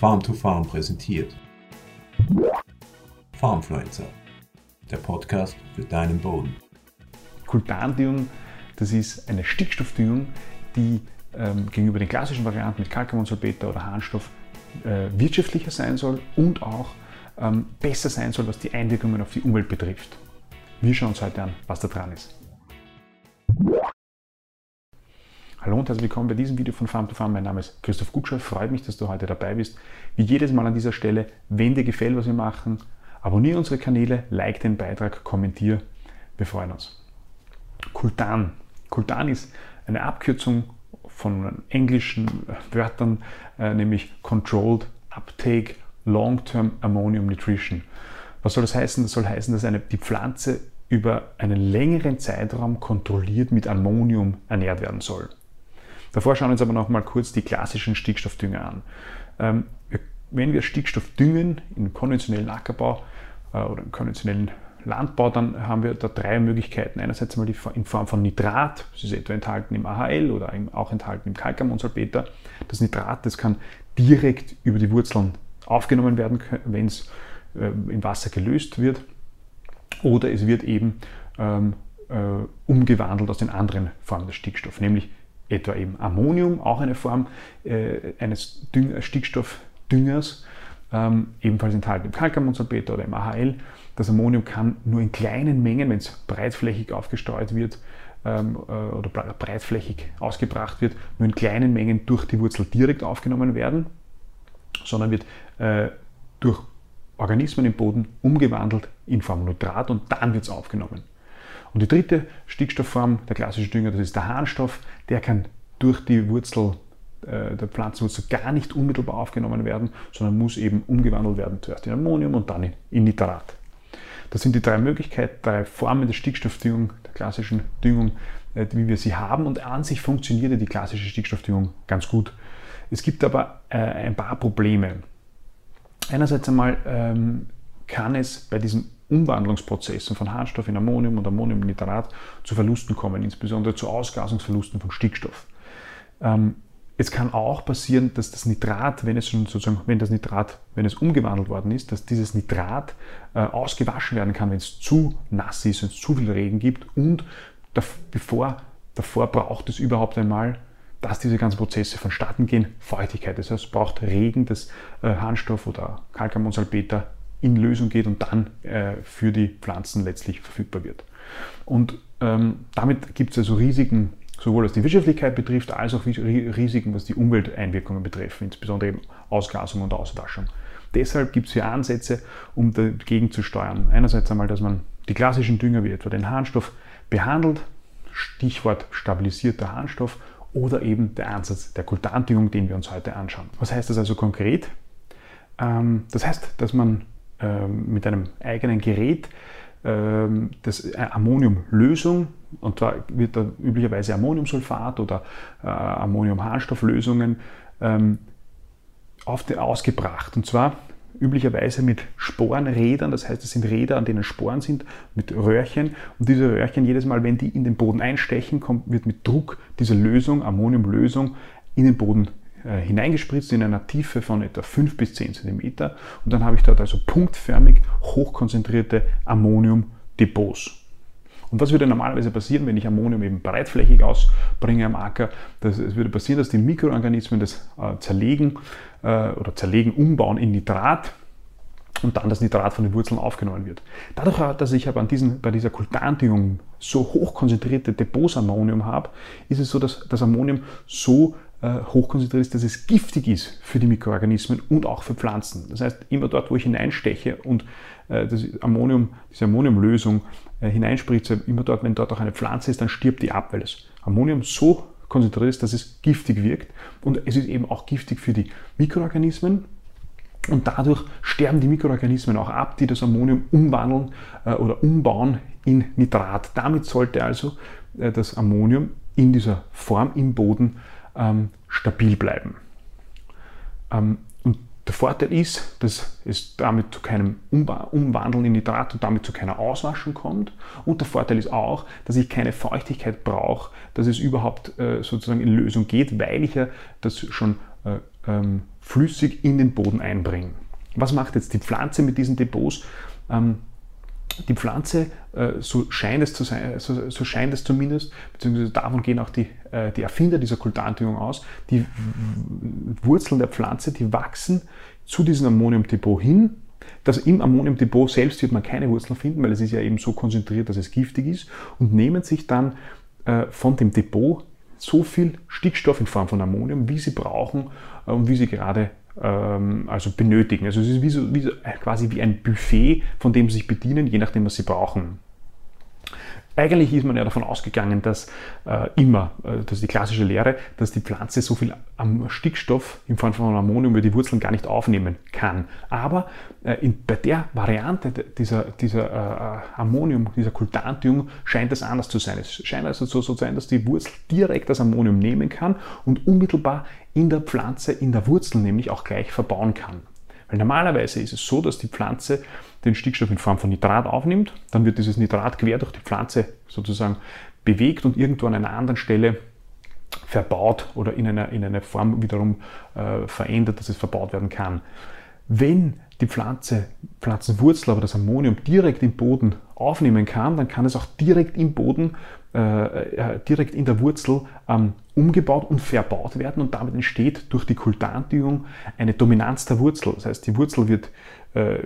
Farm to Farm präsentiert. Farmfluencer, der Podcast für deinen Boden. Kultandüngung, das ist eine Stickstoffdüngung, die ähm, gegenüber den klassischen Varianten mit Kalkammonsalpeter oder Harnstoff äh, wirtschaftlicher sein soll und auch ähm, besser sein soll, was die Einwirkungen auf die Umwelt betrifft. Wir schauen uns heute an, was da dran ist. Hallo und herzlich willkommen bei diesem Video von Farm to Farm. Mein Name ist Christoph Gutscher. Freut mich, dass du heute dabei bist. Wie jedes Mal an dieser Stelle, wenn dir gefällt, was wir machen, abonniere unsere Kanäle, like den Beitrag, kommentiere. Wir freuen uns. Kultan. Kultan ist eine Abkürzung von englischen Wörtern, äh, nämlich Controlled Uptake Long-Term Ammonium Nutrition. Was soll das heißen? Das soll heißen, dass eine, die Pflanze über einen längeren Zeitraum kontrolliert mit Ammonium ernährt werden soll. Davor schauen wir uns aber noch mal kurz die klassischen Stickstoffdünger an. Ähm, wenn wir Stickstoff düngen im konventionellen Ackerbau äh, oder im konventionellen Landbau, dann haben wir da drei Möglichkeiten. Einerseits einmal in Form von Nitrat, das ist etwa enthalten im AHL oder auch enthalten im Kalkammonsalpeter. Das Nitrat, das kann direkt über die Wurzeln aufgenommen werden, wenn es äh, im Wasser gelöst wird. Oder es wird eben ähm, äh, umgewandelt aus den anderen Formen des Stickstoffs, nämlich etwa eben Ammonium, auch eine Form äh, eines Düng Stickstoffdüngers, ähm, ebenfalls enthalten im Kalkammonsalpeter oder im AHL. Das Ammonium kann nur in kleinen Mengen, wenn es breitflächig aufgestreut wird ähm, äh, oder breitflächig ausgebracht wird, nur in kleinen Mengen durch die Wurzel direkt aufgenommen werden, sondern wird äh, durch Organismen im Boden umgewandelt in Form Nitrat und dann wird es aufgenommen. Und die dritte Stickstoffform, der klassische Dünger, das ist der Harnstoff. Der kann durch die Wurzel äh, der Pflanzenwurzel gar nicht unmittelbar aufgenommen werden, sondern muss eben umgewandelt werden, zuerst in Ammonium und dann in Nitrat. Das sind die drei Möglichkeiten, drei Formen der Stickstoffdüngung, der klassischen Düngung, äh, wie wir sie haben. Und an sich funktioniert die klassische Stickstoffdüngung ganz gut. Es gibt aber äh, ein paar Probleme. Einerseits einmal ähm, kann es bei diesen Umwandlungsprozessen von Harnstoff in Ammonium und Ammoniumnitrat zu Verlusten kommen, insbesondere zu Ausgasungsverlusten von Stickstoff. Ähm, es kann auch passieren, dass das Nitrat, wenn es schon sozusagen, wenn das Nitrat, wenn es umgewandelt worden ist, dass dieses Nitrat äh, ausgewaschen werden kann, wenn es zu nass ist, wenn es zu viel Regen gibt und bevor, davor braucht es überhaupt einmal, dass diese ganzen Prozesse vonstatten gehen, Feuchtigkeit. Das heißt, es braucht Regen, dass äh, Harnstoff oder Calcamonsalpeter in Lösung geht und dann äh, für die Pflanzen letztlich verfügbar wird. Und ähm, damit gibt es also Risiken, sowohl was die Wirtschaftlichkeit betrifft, als auch Risiken, was die Umwelteinwirkungen betreffen, insbesondere eben Ausgasung und Auswaschung. Deshalb gibt es hier Ansätze, um dagegen zu steuern. Einerseits einmal, dass man die klassischen Dünger wie etwa den Harnstoff behandelt, Stichwort stabilisierter Harnstoff, oder eben der Ansatz der Kultandüngung, den wir uns heute anschauen. Was heißt das also konkret? Ähm, das heißt, dass man mit einem eigenen Gerät ähm, das äh, Ammoniumlösung, und zwar wird da üblicherweise Ammoniumsulfat oder äh, Ammoniumharnstofflösungen ähm, ausgebracht. Und zwar üblicherweise mit Sporenrädern, das heißt, es sind Räder, an denen Sporen sind, mit Röhrchen. Und diese Röhrchen, jedes Mal, wenn die in den Boden einstechen, kommt, wird mit Druck diese Lösung, Ammoniumlösung, in den Boden äh, hineingespritzt in einer Tiefe von etwa 5 bis 10 cm und dann habe ich dort also punktförmig hochkonzentrierte Ammoniumdepots. Und was würde normalerweise passieren, wenn ich Ammonium eben breitflächig ausbringe am Acker? Das, es würde passieren, dass die Mikroorganismen das äh, zerlegen äh, oder zerlegen, umbauen in Nitrat und dann das Nitrat von den Wurzeln aufgenommen wird. Dadurch, dass ich aber an diesen, bei dieser Kultandüngung so hochkonzentrierte Depots Ammonium habe, ist es so, dass das Ammonium so äh, hochkonzentriert ist, dass es giftig ist für die Mikroorganismen und auch für Pflanzen. Das heißt, immer dort, wo ich hineinsteche und äh, das Ammonium, diese Ammoniumlösung äh, hineinspritze, immer dort, wenn dort auch eine Pflanze ist, dann stirbt die ab, weil das Ammonium so konzentriert ist, dass es giftig wirkt. Und es ist eben auch giftig für die Mikroorganismen. Und dadurch sterben die Mikroorganismen auch ab, die das Ammonium umwandeln oder umbauen in Nitrat. Damit sollte also das Ammonium in dieser Form im Boden ähm, stabil bleiben. Ähm, und der Vorteil ist, dass es damit zu keinem Umwandeln in Nitrat und damit zu keiner Auswaschung kommt. Und der Vorteil ist auch, dass ich keine Feuchtigkeit brauche, dass es überhaupt äh, sozusagen in Lösung geht, weil ich ja das schon äh, ähm, flüssig in den Boden einbringen. Was macht jetzt die Pflanze mit diesen Depots? Ähm, die Pflanze, äh, so scheint es zu sein, so, so, scheint es zumindest, beziehungsweise davon gehen auch die, äh, die Erfinder dieser Kultantüngung aus, die Wurzeln der Pflanze, die wachsen zu diesem Ammoniumdepot hin. Das im Ammoniumdepot selbst wird man keine Wurzeln finden, weil es ist ja eben so konzentriert, dass es giftig ist und nehmen sich dann äh, von dem Depot so viel Stickstoff in Form von Ammonium, wie sie brauchen und wie sie gerade also benötigen. Also es ist wie so, wie so, äh, quasi wie ein Buffet, von dem sie sich bedienen, je nachdem, was sie brauchen. Eigentlich ist man ja davon ausgegangen, dass äh, immer, äh, das ist die klassische Lehre, dass die Pflanze so viel am Stickstoff in Form von Ammonium über die Wurzeln gar nicht aufnehmen kann. Aber äh, in, bei der Variante dieser, dieser äh, äh, Ammonium, dieser Kultantdüngung, scheint es anders zu sein. Es scheint also so zu sein, dass die Wurzel direkt das Ammonium nehmen kann und unmittelbar in der Pflanze, in der Wurzel nämlich auch gleich verbauen kann. Weil normalerweise ist es so, dass die Pflanze den Stickstoff in Form von Nitrat aufnimmt, dann wird dieses Nitrat quer durch die Pflanze sozusagen bewegt und irgendwo an einer anderen Stelle verbaut oder in einer, in einer Form wiederum äh, verändert, dass es verbaut werden kann. Wenn die Pflanze, Pflanzenwurzel aber das Ammonium direkt im Boden aufnehmen kann, dann kann es auch direkt im Boden, direkt in der Wurzel ähm, umgebaut und verbaut werden und damit entsteht durch die Kultantügung eine Dominanz der Wurzel. Das heißt, die Wurzel wird äh,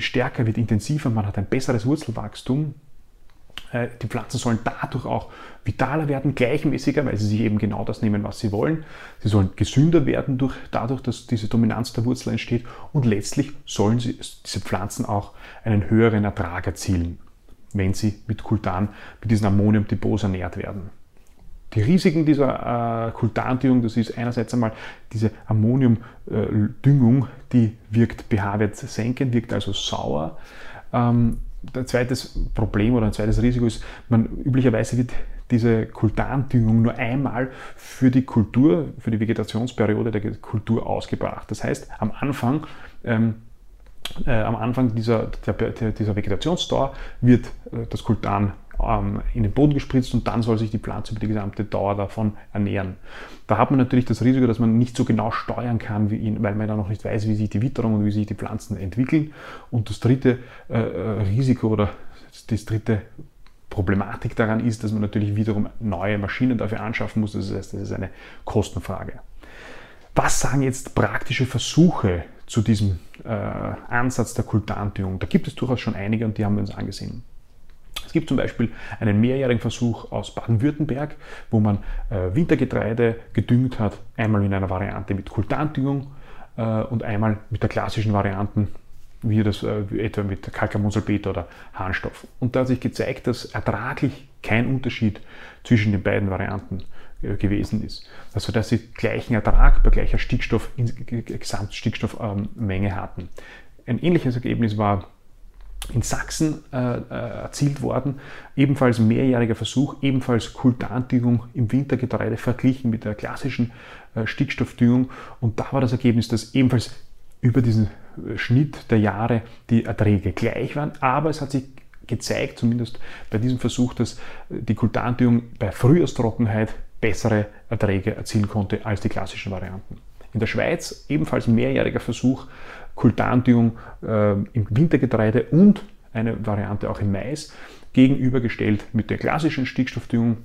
stärker, wird intensiver, man hat ein besseres Wurzelwachstum. Äh, die Pflanzen sollen dadurch auch vitaler werden, gleichmäßiger, weil sie sich eben genau das nehmen, was sie wollen. Sie sollen gesünder werden durch, dadurch, dass diese Dominanz der Wurzel entsteht. Und letztlich sollen sie, diese Pflanzen auch einen höheren Ertrag erzielen, wenn sie mit Kultan, mit diesen Ammoniumdepots ernährt werden. Die Risiken dieser äh, Kultandüngung, das ist einerseits einmal diese Ammoniumdüngung, die wirkt pH-Wert senkend, wirkt also sauer. Ähm, ein zweites Problem oder ein zweites Risiko ist, man üblicherweise wird diese Kultandüngung nur einmal für die Kultur, für die Vegetationsperiode der Kultur ausgebracht. Das heißt, am Anfang ähm, äh, am Anfang dieser, der, dieser Vegetationsdauer wird äh, das Kultan ähm, in den Boden gespritzt und dann soll sich die Pflanze über die gesamte Dauer davon ernähren. Da hat man natürlich das Risiko, dass man nicht so genau steuern kann, ihn, weil man da noch nicht weiß, wie sich die Witterung und wie sich die Pflanzen entwickeln. Und das dritte äh, äh Risiko oder das dritte Problematik daran ist, dass man natürlich wiederum neue Maschinen dafür anschaffen muss. Das heißt, das ist eine Kostenfrage. Was sagen jetzt praktische Versuche zu diesem äh, Ansatz der Kultantügung? Da gibt es durchaus schon einige und die haben wir uns angesehen. Es gibt zum Beispiel einen mehrjährigen Versuch aus Baden-Württemberg, wo man äh, Wintergetreide gedüngt hat, einmal in einer Variante mit Kultandüngung äh, und einmal mit der klassischen Variante, wie das äh, etwa mit Kalkammonsulfat oder Harnstoff. Und da hat sich gezeigt, dass ertraglich kein Unterschied zwischen den beiden Varianten gewesen ist. Also dass sie gleichen Ertrag bei gleicher Stickstoff, Gesamtstickstoffmenge hatten. Ein ähnliches Ergebnis war in Sachsen äh, äh, erzielt worden. Ebenfalls mehrjähriger Versuch, ebenfalls Kultandüngung im Wintergetreide verglichen mit der klassischen äh, Stickstoffdüngung. Und da war das Ergebnis, dass ebenfalls über diesen äh, Schnitt der Jahre die Erträge gleich waren. Aber es hat sich gezeigt, zumindest bei diesem Versuch, dass äh, die Kultandüngung bei Frühjahrstrockenheit bessere Erträge erzielen konnte als die klassischen Varianten. In der Schweiz ebenfalls mehrjähriger Versuch, Kultandüngung äh, im Wintergetreide und eine Variante auch im Mais gegenübergestellt mit der klassischen Stickstoffdüngung.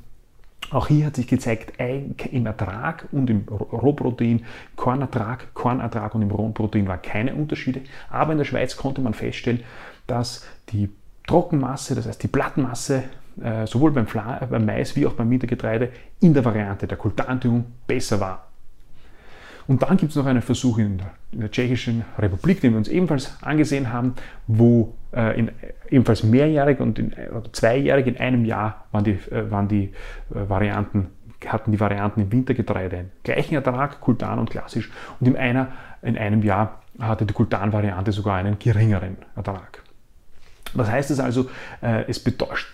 Auch hier hat sich gezeigt, im Ertrag und im Rohprotein, Kornertrag, Kornertrag und im Rohprotein waren keine Unterschiede. Aber in der Schweiz konnte man feststellen, dass die Trockenmasse, das heißt die Blattmasse, äh, sowohl beim, beim Mais wie auch beim Wintergetreide in der Variante der Kultandüngung besser war. Und dann gibt es noch einen Versuch in der, in der, Tschechischen Republik, den wir uns ebenfalls angesehen haben, wo äh, in, ebenfalls mehrjährig und in, oder zweijährig in einem Jahr waren die, äh, waren die äh, Varianten, hatten die Varianten im Wintergetreide einen gleichen Ertrag, Kultan und klassisch, und in, einer, in einem Jahr hatte die Kultan-Variante sogar einen geringeren Ertrag. Was heißt es also? Äh, es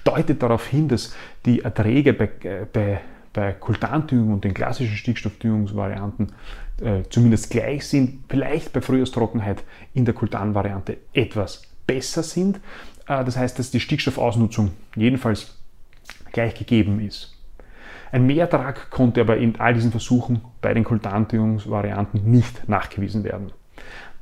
deutet darauf hin, dass die Erträge bei, äh, bei bei Kultandüngung und den klassischen Stickstoffdüngungsvarianten äh, zumindest gleich sind, vielleicht bei Frühjahrstrockenheit in der Kultanvariante etwas besser sind. Das heißt, dass die Stickstoffausnutzung jedenfalls gleich gegeben ist. Ein Mehrtrag konnte aber in all diesen Versuchen bei den Kultandüngungsvarianten nicht nachgewiesen werden.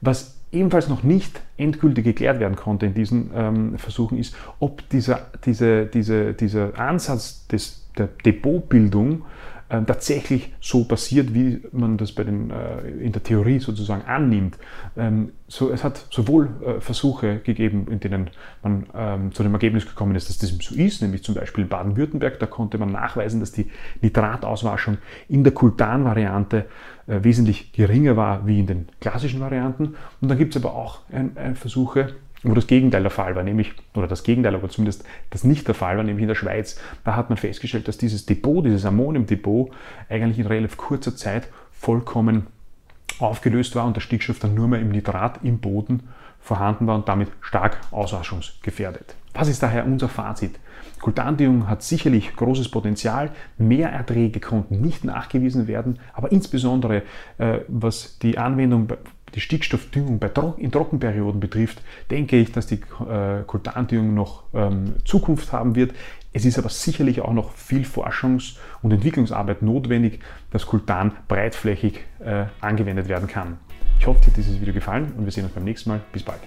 Was ebenfalls noch nicht endgültig geklärt werden konnte in diesen ähm, Versuchen ist, ob dieser, diese, diese, dieser Ansatz des, der Depotbildung äh, tatsächlich so passiert, wie man das bei den, äh, in der Theorie sozusagen annimmt. Ähm, so, es hat sowohl äh, Versuche gegeben, in denen man ähm, zu dem Ergebnis gekommen ist, dass das so ist, nämlich zum Beispiel in Baden-Württemberg, da konnte man nachweisen, dass die Nitratauswaschung in der Kultan-Variante äh, wesentlich geringer war wie in den klassischen Varianten. Und dann gibt es aber auch ein, ein Versuche, wo das Gegenteil der Fall war, nämlich, oder das Gegenteil, aber zumindest das nicht der Fall war, nämlich in der Schweiz. Da hat man festgestellt, dass dieses Depot, dieses Ammoniumdepot, eigentlich in relativ kurzer Zeit vollkommen aufgelöst war und der Stickstoff dann nur mehr im Nitrat im Boden vorhanden war und damit stark auswaschungsgefährdet. Was ist daher unser Fazit? Kultandüngung hat sicherlich großes Potenzial, Mehrerträge konnten nicht nachgewiesen werden, aber insbesondere äh, was die Anwendung die Stickstoffdüngung bei in Trockenperioden betrifft, denke ich, dass die äh, Kultandüngung noch ähm, Zukunft haben wird. Es ist aber sicherlich auch noch viel Forschungs- und Entwicklungsarbeit notwendig, dass Kultan breitflächig äh, angewendet werden kann. Ich hoffe, dir hat dieses Video gefallen und wir sehen uns beim nächsten Mal. Bis bald.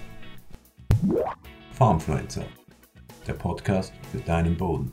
Farmfluencer, der Podcast für deinen Boden.